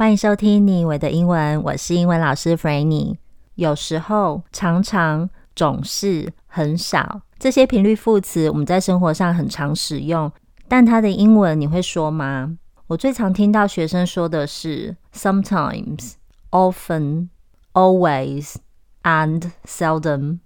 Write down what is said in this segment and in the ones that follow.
欢迎收听你我的英文，我是英文老师 Franny。有时候、常常、总是、很少这些频率副词，我们在生活上很常使用，但它的英文你会说吗？我最常听到学生说的是 sometimes、often、always and seldom。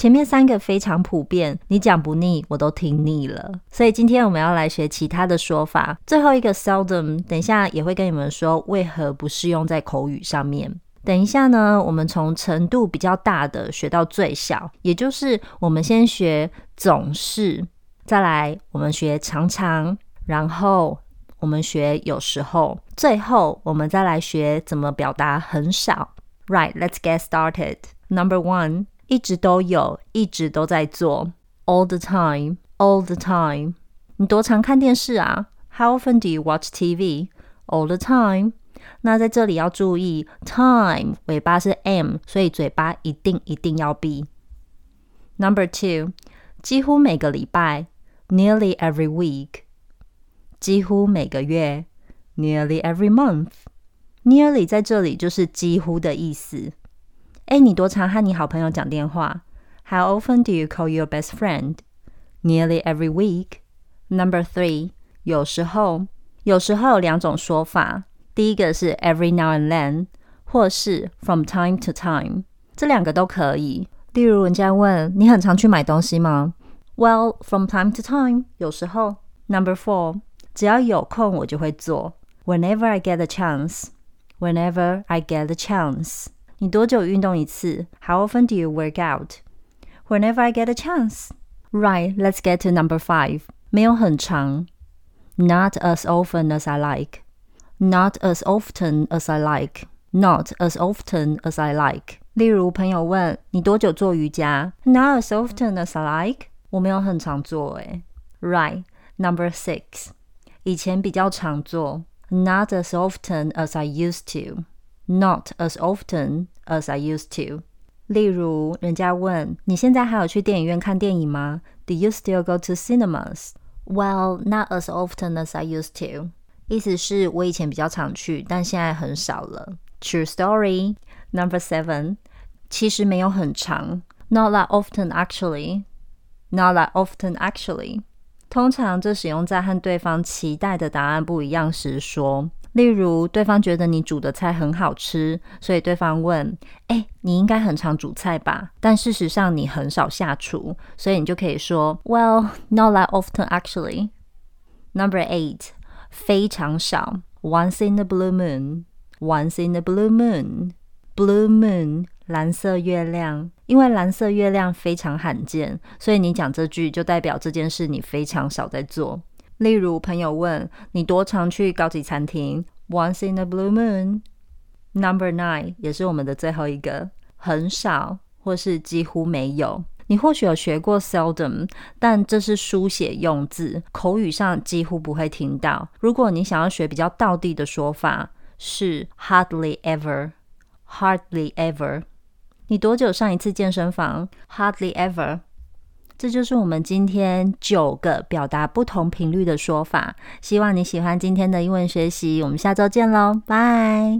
前面三个非常普遍，你讲不腻，我都听腻了。所以今天我们要来学其他的说法。最后一个 seldom，等一下也会跟你们说为何不适用在口语上面。等一下呢，我们从程度比较大的学到最小，也就是我们先学总是，再来我们学常常，然后我们学有时候，最后我们再来学怎么表达很少。Right, let's get started. Number one. 一直都有，一直都在做，all the time, all the time。你多常看电视啊？How often do you watch TV? All the time。那在这里要注意，time 尾巴是 m，所以嘴巴一定一定要闭。Number two，几乎每个礼拜，nearly every week。几乎每个月，nearly every month。nearly 在这里就是几乎的意思。 哎，你多常和你好朋友讲电话？How often do you call your best friend? Nearly every week. Number three，有时候，有时候有两种说法。第一个是 every now and then，或是 from time to time，这两个都可以。例如，人家问你很常去买东西吗？Well, from time to time，有时候。Number four，只要有空我就会做。Whenever I get a chance. Whenever I get a chance. 你多久运动一次？How often do you work out? Whenever I get a chance. Right, let's get to number five. 没有很长。Not as often as I like. Not as often as I like. Not as often as I like. 例如，朋友问你多久做瑜伽？Not as often as I like. 我没有很常做诶。Right, number six. 以前比较常做。Not as often as I used to. Not as often as I used to。例如，人家问你现在还有去电影院看电影吗？Do you still go to cinemas? Well, not as often as I used to。意思是我以前比较常去，但现在很少了。True story. Number seven。其实没有很长。Not that often, actually. Not that often, actually。通常这使用在和对方期待的答案不一样时说。 例如，对方觉得你煮的菜很好吃，所以对方问：“哎，你应该很常煮菜吧？”但事实上你很少下厨，所以你就可以说：“Well, not that often, actually.” Number eight，非常少，once in the blue moon. Once in the blue moon. Blue moon，蓝色月亮。因为蓝色月亮非常罕见，所以你讲这句就代表这件事你非常少在做。例如，朋友问你多常去高级餐厅？Once in a blue moon. Number nine 也是我们的最后一个，很少或是几乎没有。你或许有学过 seldom，但这是书写用字，口语上几乎不会听到。如果你想要学比较道地的说法，是 hardly ever. Hardly ever. 你多久上一次健身房？Hardly ever. 这就是我们今天九个表达不同频率的说法。希望你喜欢今天的英文学习，我们下周见喽，拜。